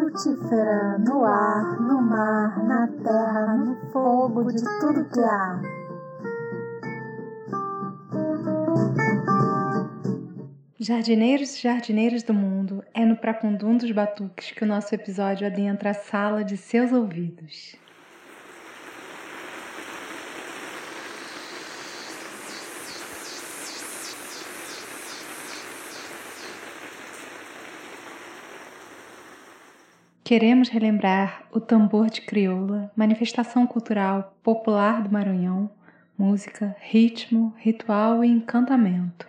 frutífera no ar, no mar, na terra, no fogo, de tudo que há. Jardineiros e jardineiras do mundo, é no Pracundum dos Batuques que o nosso episódio adentra a sala de seus ouvidos. Queremos relembrar o tambor de crioula, manifestação cultural popular do Maranhão, música, ritmo, ritual e encantamento,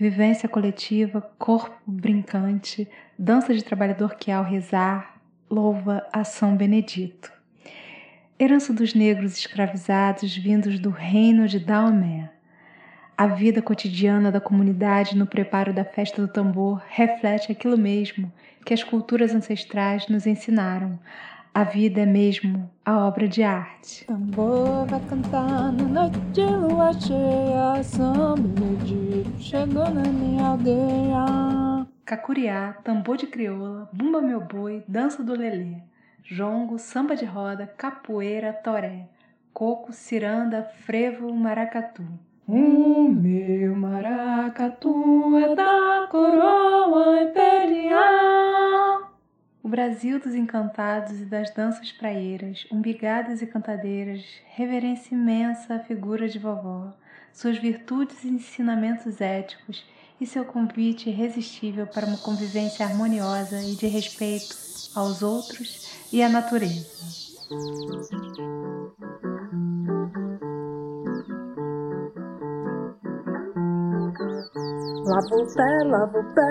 vivência coletiva, corpo brincante, dança de trabalhador que ao rezar louva a São Benedito. Herança dos negros escravizados vindos do reino de Daomé. A vida cotidiana da comunidade no preparo da festa do tambor reflete aquilo mesmo que as culturas ancestrais nos ensinaram. A vida é mesmo a obra de arte. Tambor vai cantar na noite de lua cheia, São Benedito chegou na minha aldeia. Cacuriá, tambor de crioula, bumba meu boi, dança do lelê, jongo, samba de roda, capoeira, toré, coco, ciranda, frevo, maracatu. O meu maracatu é da coroa imperial. O Brasil dos encantados e das danças praieiras, umbigadas e cantadeiras, reverência imensa à figura de vovó, suas virtudes e ensinamentos éticos e seu convite irresistível para uma convivência harmoniosa e de respeito aos outros e à natureza. Lavo o pé, lavo o pé,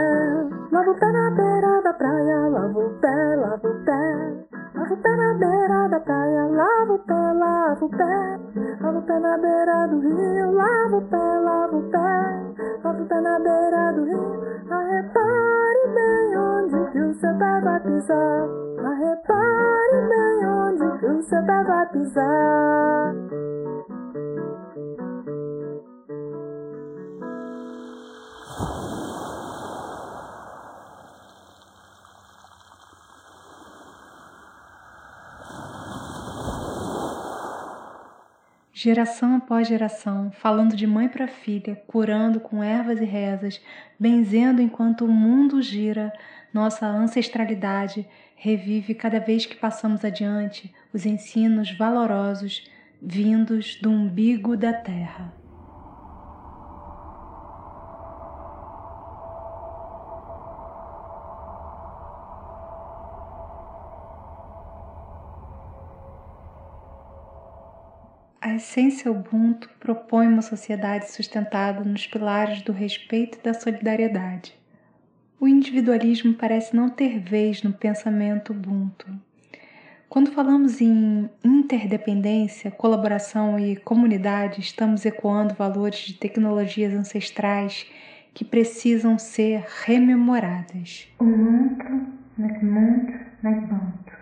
lavo o pé na beira da praia, lavo o pé, lavo o pé, lavo o pé na beira da praia, lavo o pé, lavo o pé, lavo o pé na beira do rio, lavo o pé, lavo o pé, lavo o pé na beira do rio. Arrepare bem onde que o seu pé vai pisar, arrepare bem onde que o seu pé vai pisar. Geração após geração, falando de mãe para filha, curando com ervas e rezas, benzendo enquanto o mundo gira, nossa ancestralidade revive cada vez que passamos adiante os ensinos valorosos vindos do umbigo da terra. A essência Ubuntu propõe uma sociedade sustentada nos pilares do respeito e da solidariedade. O individualismo parece não ter vez no pensamento Ubuntu. Quando falamos em interdependência, colaboração e comunidade, estamos ecoando valores de tecnologias ancestrais que precisam ser rememoradas. Ubuntu, Ubuntu, Ubuntu.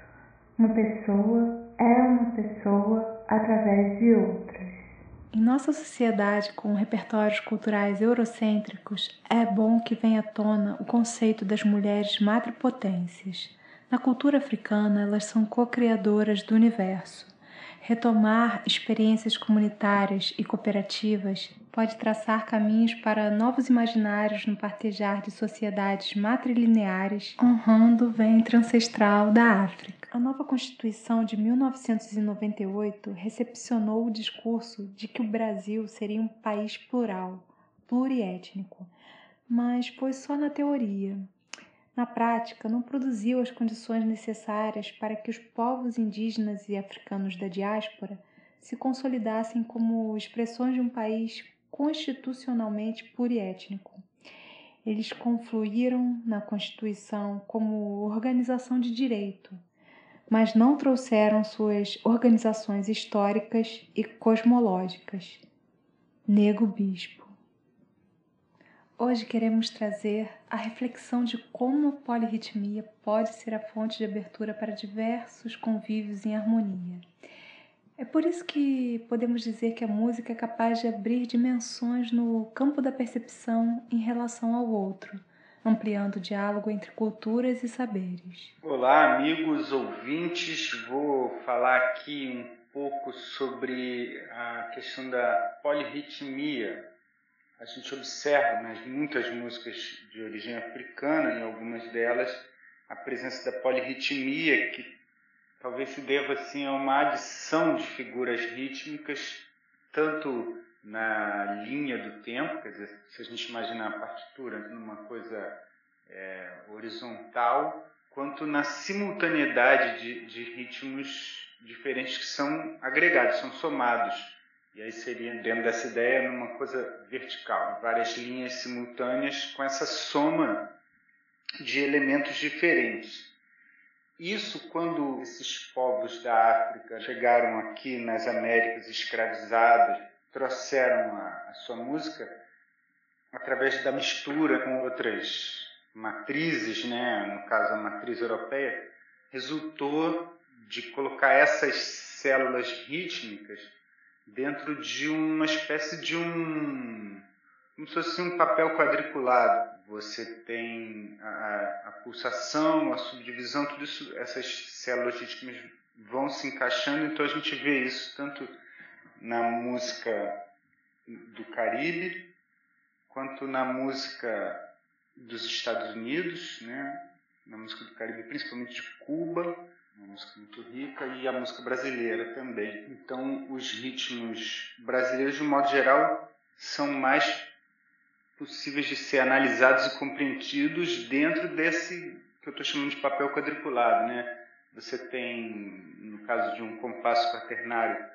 Uma pessoa é uma pessoa através de outras. Em nossa sociedade com repertórios culturais eurocêntricos, é bom que venha à tona o conceito das mulheres madrepotências. Na cultura africana, elas são co-criadoras do universo. Retomar experiências comunitárias e cooperativas pode traçar caminhos para novos imaginários no partejar de sociedades matrilineares, honrando o ventre ancestral da África. A nova Constituição de 1998 recepcionou o discurso de que o Brasil seria um país plural, pluriétnico, mas foi só na teoria. Na prática, não produziu as condições necessárias para que os povos indígenas e africanos da diáspora se consolidassem como expressões de um país constitucionalmente pluriétnico. Eles confluíram na Constituição como organização de direito, mas não trouxeram suas organizações históricas e cosmológicas. Nego Bispo. Hoje queremos trazer a reflexão de como a polirritmia pode ser a fonte de abertura para diversos convívios em harmonia. É por isso que podemos dizer que a música é capaz de abrir dimensões no campo da percepção em relação ao outro, ampliando o diálogo entre culturas e saberes. Olá, amigos ouvintes. Vou falar aqui um pouco sobre a questão da polirritmia. A gente observa nas muitas músicas de origem africana, em algumas delas, a presença da polirritmia, que talvez se deva assim, a uma adição de figuras rítmicas, tanto na linha do tempo, quer dizer, se a gente imaginar a partitura numa coisa é, horizontal, quanto na simultaneidade de, de ritmos diferentes que são agregados, são somados. E aí seria, dentro dessa ideia, numa coisa vertical, várias linhas simultâneas com essa soma de elementos diferentes. Isso quando esses povos da África chegaram aqui nas Américas escravizados, trouxeram a, a sua música através da mistura com outras matrizes, né, no caso a matriz europeia, resultou de colocar essas células rítmicas dentro de uma espécie de um como se fosse um papel quadriculado. Você tem a, a pulsação, a subdivisão, tudo isso, essas células rítmicas vão se encaixando, então a gente vê isso tanto na música do Caribe quanto na música dos Estados Unidos, né? na música do Caribe, principalmente de Cuba, uma música muito rica, e a música brasileira também. Então, os ritmos brasileiros, de modo geral, são mais possíveis de ser analisados e compreendidos dentro desse que eu estou chamando de papel quadriculado. Né? Você tem, no caso de um compasso quaternário,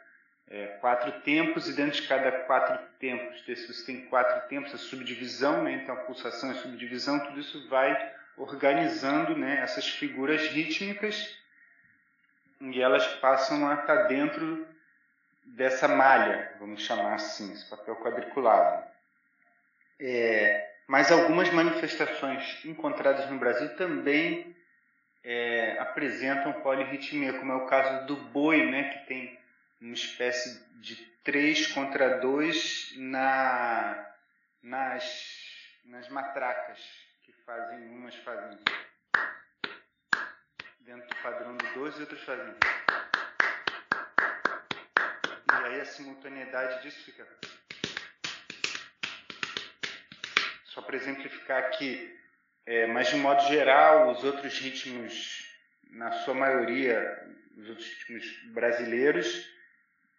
é, quatro tempos, e dentro de cada quatro tempos você tem quatro tempos, a subdivisão, né? então a pulsação e a subdivisão, tudo isso vai organizando né, essas figuras rítmicas e elas passam a estar dentro dessa malha, vamos chamar assim, esse papel quadriculado. É, mas algumas manifestações encontradas no Brasil também é, apresentam polirritmia, como é o caso do boi, né, que tem uma espécie de 3 contra 2 na, nas, nas matracas, que fazem, umas fazem dentro do padrão do 2 e outras fazem. E aí a simultaneidade disso fica. Só para exemplificar aqui, é, mas de modo geral, os outros ritmos, na sua maioria, os outros ritmos brasileiros,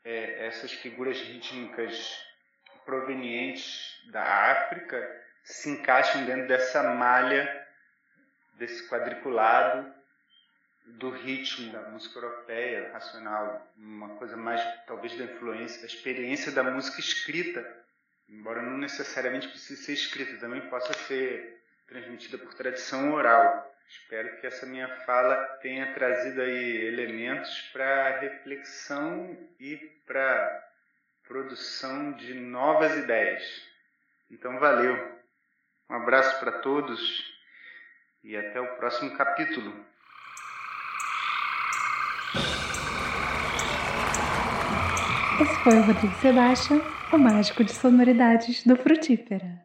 é, essas figuras rítmicas provenientes da África se encaixam dentro dessa malha, desse quadriculado do ritmo da música europeia, racional, uma coisa mais talvez da influência, da experiência da música escrita, embora não necessariamente precise ser escrita, também possa ser transmitida por tradição oral. Espero que essa minha fala tenha trazido aí elementos para reflexão e para produção de novas ideias. Então, valeu. Um abraço para todos e até o próximo capítulo. Esse foi o Rodrigo Sebastião, o mágico de sonoridades do Frutífera.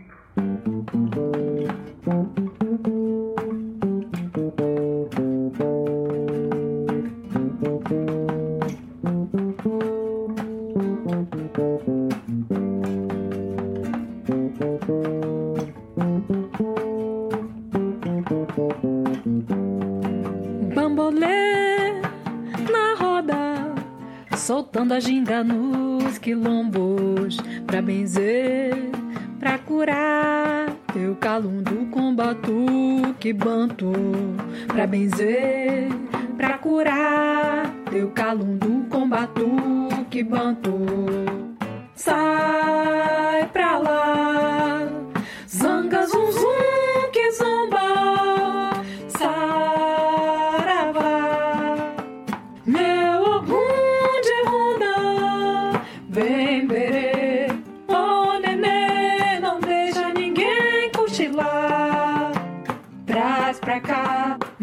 pra benzer, pra curar teu calundo com batuque banto, pra benzer, pra curar teu calundo com batuque banto. Sai pra lá,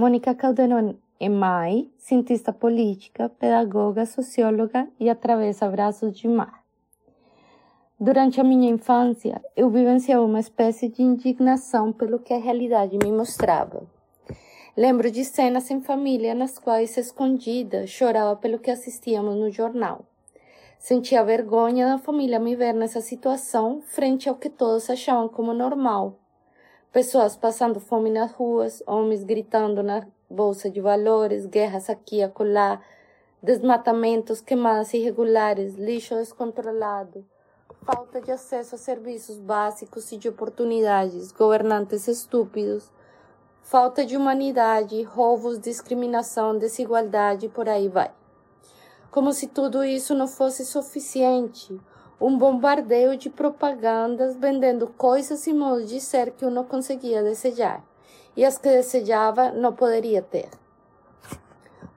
Mônica Calderon é mãe, cientista política, pedagoga, socióloga e atravessa braços de mar. Durante a minha infância, eu vivenciava uma espécie de indignação pelo que a realidade me mostrava. Lembro de cenas em família nas quais, escondida, chorava pelo que assistíamos no jornal. Sentia vergonha da família me ver nessa situação frente ao que todos achavam como normal pessoas passando fome nas ruas, homens gritando na bolsa de valores, guerras aqui e acolá, desmatamentos, queimadas irregulares, lixo descontrolado, falta de acesso a serviços básicos e de oportunidades, governantes estúpidos, falta de humanidade, roubos, discriminação, desigualdade, por aí vai. Como se tudo isso não fosse suficiente, um bombardeio de propagandas vendendo coisas e modos de ser que eu não conseguia desejar, e as que desejava não poderia ter.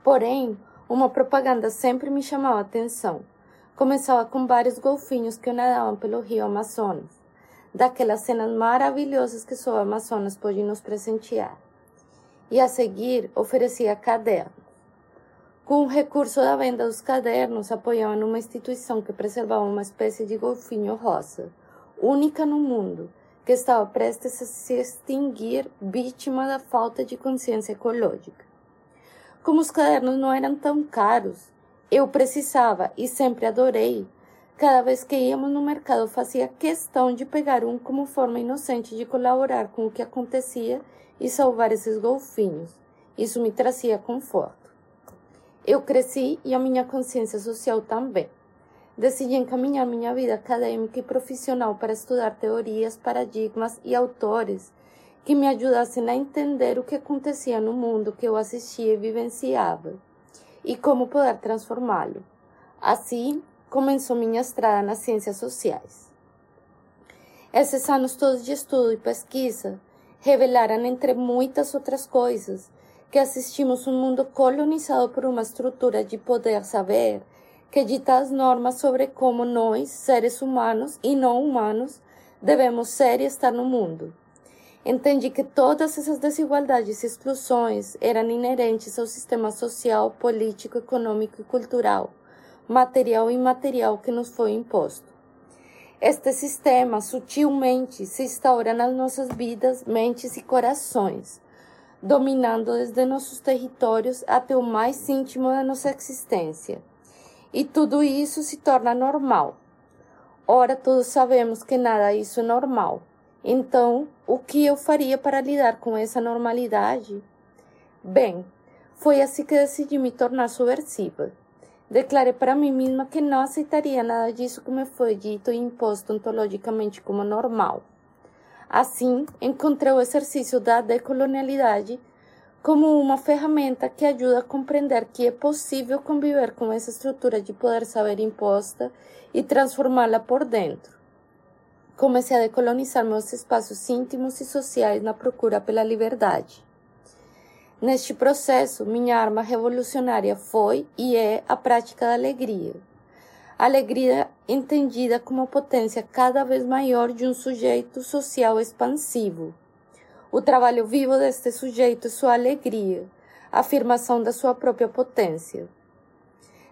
Porém, uma propaganda sempre me chamava a atenção. Começava com vários golfinhos que nadavam pelo rio Amazonas, daquelas cenas maravilhosas que só o Amazonas pode nos presentear. E a seguir oferecia cadernos com o recurso da venda dos cadernos, apoiavam uma instituição que preservava uma espécie de golfinho rosa, única no mundo, que estava prestes a se extinguir vítima da falta de consciência ecológica. Como os cadernos não eram tão caros, eu precisava e sempre adorei. Cada vez que íamos no mercado, fazia questão de pegar um como forma inocente de colaborar com o que acontecia e salvar esses golfinhos. Isso me trazia conforto. Eu cresci e a minha consciência social também. Decidi encaminhar minha vida acadêmica e profissional para estudar teorias, paradigmas e autores que me ajudassem a entender o que acontecia no mundo que eu assistia e vivenciava e como poder transformá-lo. Assim começou minha estrada nas ciências sociais. Esses anos todos de estudo e pesquisa revelaram, entre muitas outras coisas, que assistimos um mundo colonizado por uma estrutura de poder saber que dita as normas sobre como nós, seres humanos e não humanos, devemos ser e estar no mundo. Entendi que todas essas desigualdades e exclusões eram inerentes ao sistema social, político, econômico e cultural, material e imaterial que nos foi imposto. Este sistema sutilmente se instaura nas nossas vidas, mentes e corações, dominando desde nossos territórios até o mais íntimo da nossa existência. E tudo isso se torna normal. Ora, todos sabemos que nada disso é normal. Então, o que eu faria para lidar com essa normalidade? Bem, foi assim que decidi me tornar subversiva. Declarei para mim mesma que não aceitaria nada disso que me foi dito e imposto ontologicamente como normal. Assim, encontrei o exercício da decolonialidade como uma ferramenta que ajuda a compreender que é possível conviver com essa estrutura de poder saber imposta e transformá-la por dentro. Comecei a decolonizar meus espaços íntimos e sociais na procura pela liberdade. Neste processo, minha arma revolucionária foi e é a prática da alegria alegria entendida como potência cada vez maior de um sujeito social expansivo. O trabalho vivo deste sujeito é sua alegria, a afirmação da sua própria potência.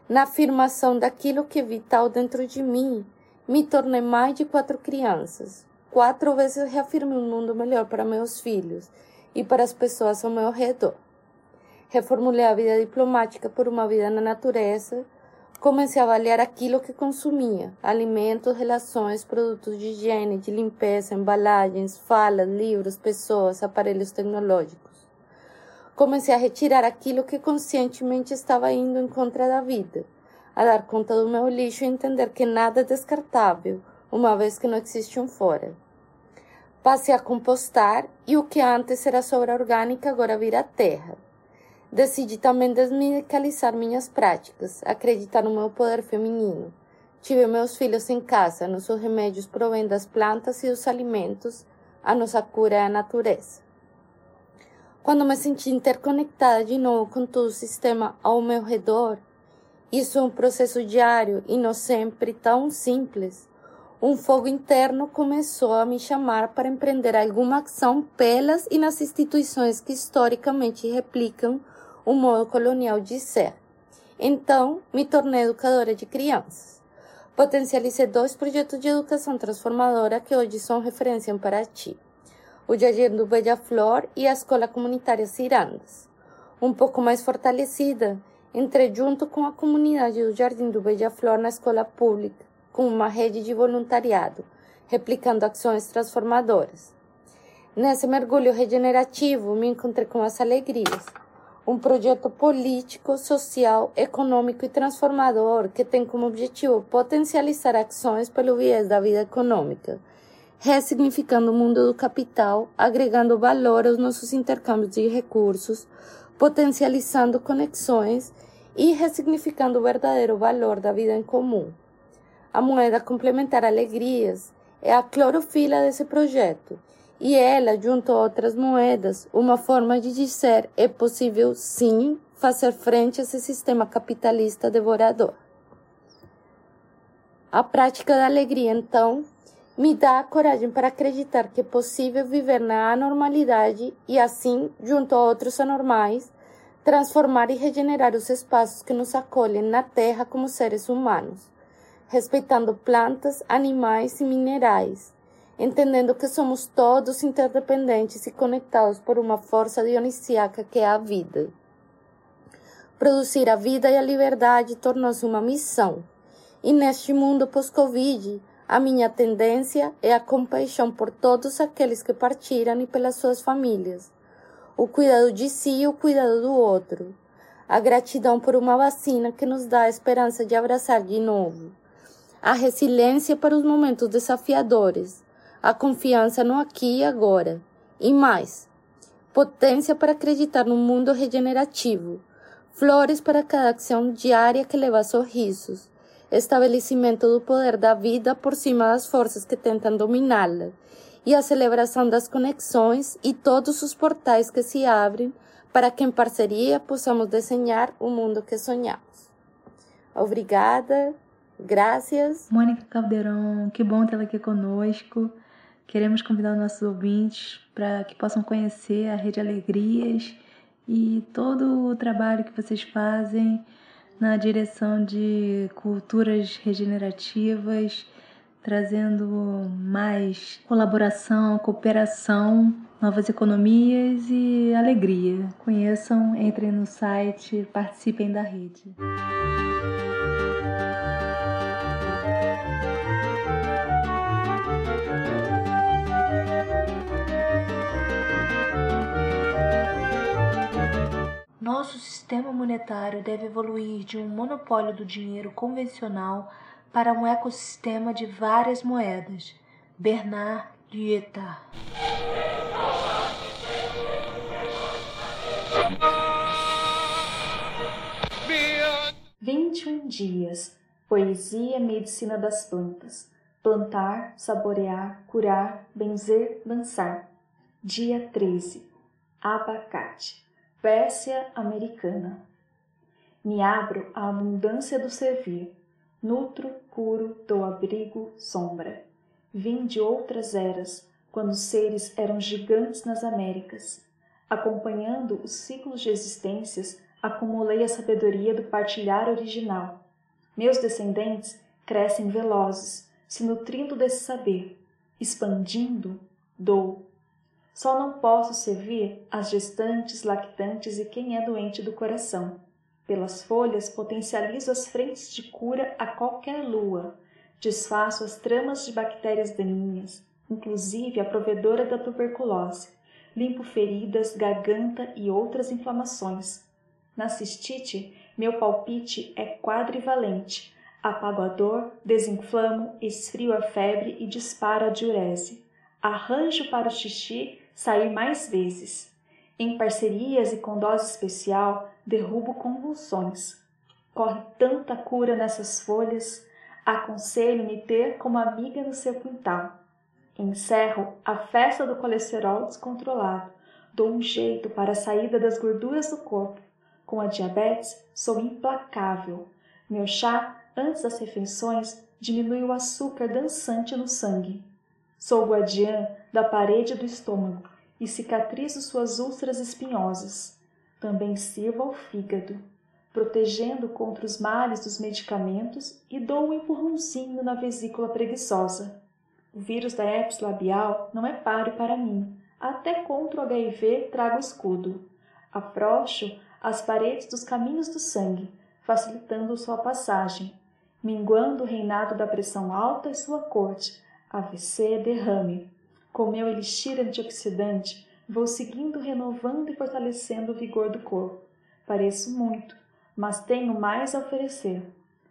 Na afirmação daquilo que é vital dentro de mim, me tornei mais de quatro crianças. Quatro vezes reafirmei um mundo melhor para meus filhos e para as pessoas ao meu redor. Reformulei a vida diplomática por uma vida na natureza, Comecei a avaliar aquilo que consumia: alimentos, relações, produtos de higiene, de limpeza, embalagens, falas, livros, pessoas, aparelhos tecnológicos. Comecei a retirar aquilo que conscientemente estava indo em contra da vida, a dar conta do meu lixo e entender que nada é descartável, uma vez que não existe um fora. Passei a compostar e o que antes era sobra orgânica agora vira terra Decidi também desmedicalizar minhas práticas, acreditar no meu poder feminino. Tive meus filhos em casa, nossos remédios provêm das plantas e dos alimentos, a nossa cura é a natureza. Quando me senti interconectada de novo com todo o sistema ao meu redor, isso é um processo diário e não sempre tão simples. Um fogo interno começou a me chamar para empreender alguma ação pelas e nas instituições que historicamente replicam o modo colonial de ser. Então, me tornei educadora de crianças. Potencializei dois projetos de educação transformadora que hoje são referência para ti. O Jardim do Beija-Flor e a Escola Comunitária Cirandas. Um pouco mais fortalecida, Entrei junto com a comunidade do Jardim do Beija-Flor na escola pública, com uma rede de voluntariado, replicando ações transformadoras. Nesse mergulho regenerativo, me encontrei com as alegrias. Um projeto político, social, econômico e transformador que tem como objetivo potencializar ações pelo viés da vida econômica, ressignificando o mundo do capital, agregando valor aos nossos intercâmbios de recursos, potencializando conexões e ressignificando o verdadeiro valor da vida em comum. A moeda complementar alegrias é a clorofila desse projeto, e ela, junto a outras moedas, uma forma de dizer é possível sim fazer frente a esse sistema capitalista devorador. A prática da alegria, então, me dá a coragem para acreditar que é possível viver na anormalidade e assim, junto a outros anormais, transformar e regenerar os espaços que nos acolhem na Terra como seres humanos, respeitando plantas, animais e minerais, entendendo que somos todos interdependentes e conectados por uma força dionisíaca que é a vida. Produzir a vida e a liberdade tornou-se uma missão, e neste mundo pós-Covid, a minha tendência é a compaixão por todos aqueles que partiram e pelas suas famílias. O cuidado de si e o cuidado do outro. A gratidão por uma vacina que nos dá a esperança de abraçar de novo. A resiliência para os momentos desafiadores. A confiança no aqui e agora. E mais, potência para acreditar no mundo regenerativo. Flores para cada ação diária que leva sorrisos estabelecimento do poder da vida por cima das forças que tentam dominá-la, e a celebração das conexões e todos os portais que se abrem para que em parceria possamos desenhar o mundo que sonhamos. Obrigada, graças. Mônica Caldeirão, que bom tê-la aqui conosco. Queremos convidar os nossos ouvintes para que possam conhecer a Rede Alegrias e todo o trabalho que vocês fazem na direção de culturas regenerativas, trazendo mais colaboração, cooperação, novas economias e alegria. Conheçam, entrem no site, participem da rede. Nosso sistema monetário deve evoluir de um monopólio do dinheiro convencional para um ecossistema de várias moedas. Bernard Lietard. Vinte e um dias. Poesia e medicina das plantas. Plantar, saborear, curar, benzer, dançar. Dia 13. Abacate. Pérsia americana. Me abro à abundância do servir, nutro, curo, dou abrigo, sombra. Vim de outras eras, quando os seres eram gigantes nas Américas. Acompanhando os ciclos de existências, acumulei a sabedoria do partilhar original. Meus descendentes crescem velozes, se nutrindo desse saber, expandindo, dou só não posso servir as gestantes, lactantes e quem é doente do coração. Pelas folhas potencializo as frentes de cura a qualquer lua. Desfaço as tramas de bactérias daninhas, inclusive a provedora da tuberculose. Limpo feridas, garganta e outras inflamações. Na cistite, meu palpite é quadrivalente. Apago a dor, desinflamo, esfrio a febre e disparo a diurese. Arranjo para o xixi sair mais vezes. Em parcerias e com dose especial, derrubo convulsões. Corre tanta cura nessas folhas, aconselho-me ter como amiga no seu quintal. Encerro a festa do colesterol descontrolado, dou um jeito para a saída das gorduras do corpo. Com a diabetes, sou implacável. Meu chá, antes das refeições, diminui o açúcar dançante no sangue. Sou guardiã da parede do estômago e cicatrizo suas úlceras espinhosas. Também sirvo ao fígado, protegendo contra os males dos medicamentos e dou um empurrãozinho na vesícula preguiçosa. O vírus da herpes labial não é páreo para mim. Até contra o HIV trago escudo. Afrouxo as paredes dos caminhos do sangue, facilitando sua passagem, minguando o reinado da pressão alta e sua corte, AVC derrame. Com meu elixir antioxidante, vou seguindo, renovando e fortalecendo o vigor do corpo. Pareço muito, mas tenho mais a oferecer.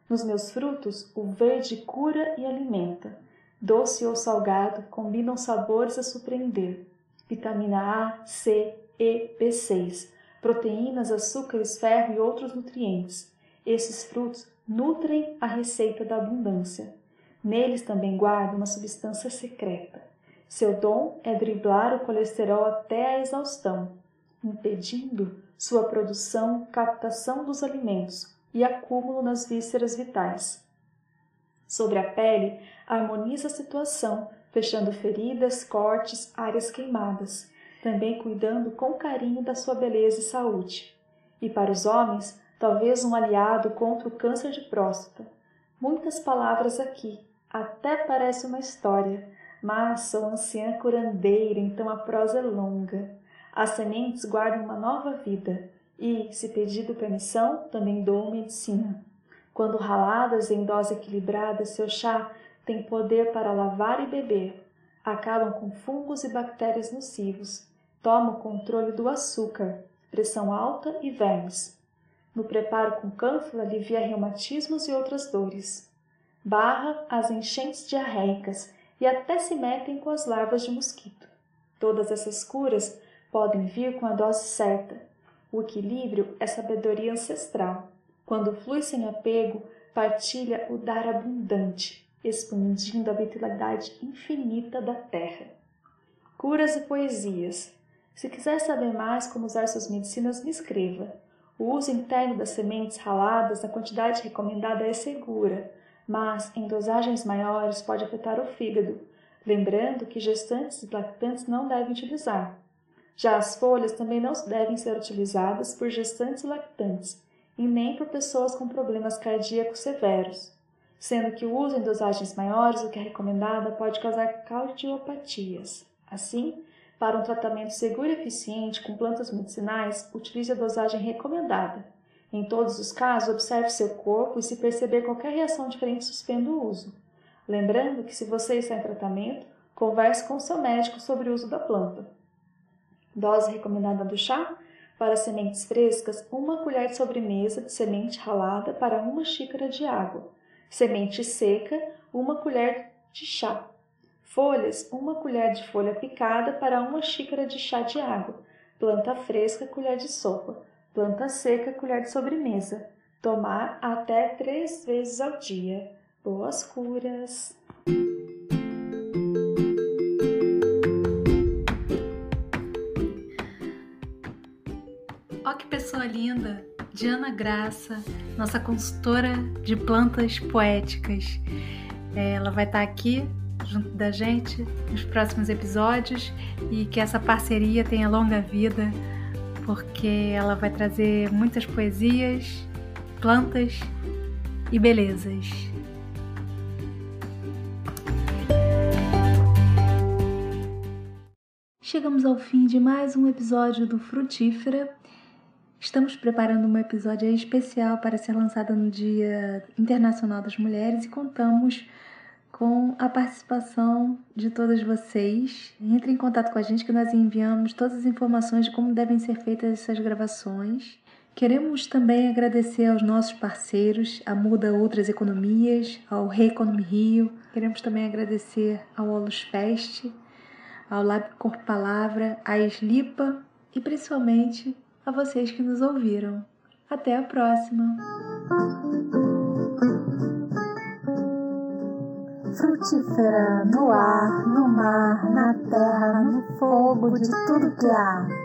Nos meus frutos, o verde cura e alimenta. Doce ou salgado combinam sabores a surpreender. Vitamina A, C, E, B6, proteínas, açúcares, ferro e outros nutrientes. Esses frutos nutrem a receita da abundância. Neles também guarda uma substância secreta seu dom é driblar o colesterol até a exaustão, impedindo sua produção, captação dos alimentos e acúmulo nas vísceras vitais. Sobre a pele, harmoniza a situação, fechando feridas, cortes, áreas queimadas, também cuidando com carinho da sua beleza e saúde. E para os homens, talvez um aliado contra o câncer de próstata. Muitas palavras aqui, até parece uma história, mas sou anciã curandeira, então a prosa é longa. As sementes guardam uma nova vida, e, se pedido permissão, também dou medicina. Quando raladas em dose equilibrada, seu chá tem poder para lavar e beber. Acabam com fungos e bactérias nocivos. Toma o controle do açúcar, pressão alta e vermes. No preparo com cânfora alivia reumatismos e outras dores. Barra as enchentes diarreicas e até se metem com as larvas de mosquito. Todas essas curas podem vir com a dose certa. O equilíbrio é sabedoria ancestral. Quando flui sem apego, partilha o dar abundante, expandindo a vitalidade infinita da terra. Curas e poesias. Se quiser saber mais como usar suas medicinas, me escreva. O uso interno das sementes raladas na quantidade recomendada é segura, mas em dosagens maiores pode afetar o fígado, lembrando que gestantes e lactantes não devem utilizar. Já as folhas também não devem ser utilizadas por gestantes e lactantes, e nem por pessoas com problemas cardíacos severos, sendo que o uso em dosagens maiores do que a recomendada pode causar cardiopatias. Assim, para um tratamento seguro e eficiente com plantas medicinais, utilize a dosagem recomendada em todos os casos, observe seu corpo e se perceber qualquer reação diferente, suspenda o uso. Lembrando que se você está em tratamento, converse com seu médico sobre o uso da planta. Dose recomendada do chá? Para sementes frescas, uma colher de sobremesa de semente ralada para uma xícara de água. Semente seca, uma colher de chá. Folhas, uma colher de folha picada para uma xícara de chá de água. Planta fresca, colher de sopa. Planta seca, colher de sobremesa. Tomar até três vezes ao dia. Boas curas! Ó que pessoa linda! Diana Graça, nossa consultora de plantas poéticas. É, ela vai estar aqui junto da gente nos próximos episódios e que essa parceria tenha longa vida porque ela vai trazer muitas poesias, plantas e belezas. Chegamos ao fim de mais um episódio do Frutífera. Estamos preparando um episódio especial para ser lançado no Dia Internacional das Mulheres e contamos com a participação de todas vocês. Entre em contato com a gente que nós enviamos todas as informações de como devem ser feitas essas gravações. Queremos também agradecer aos nossos parceiros, a Muda Outras Economias, ao Reeconomy Rio. Queremos também agradecer ao Olus Fest, ao Lab Corpo Palavra, à Eslipa e principalmente a vocês que nos ouviram. Até a próxima! Frutífera no ar, no mar, na terra, no fogo, de tudo que há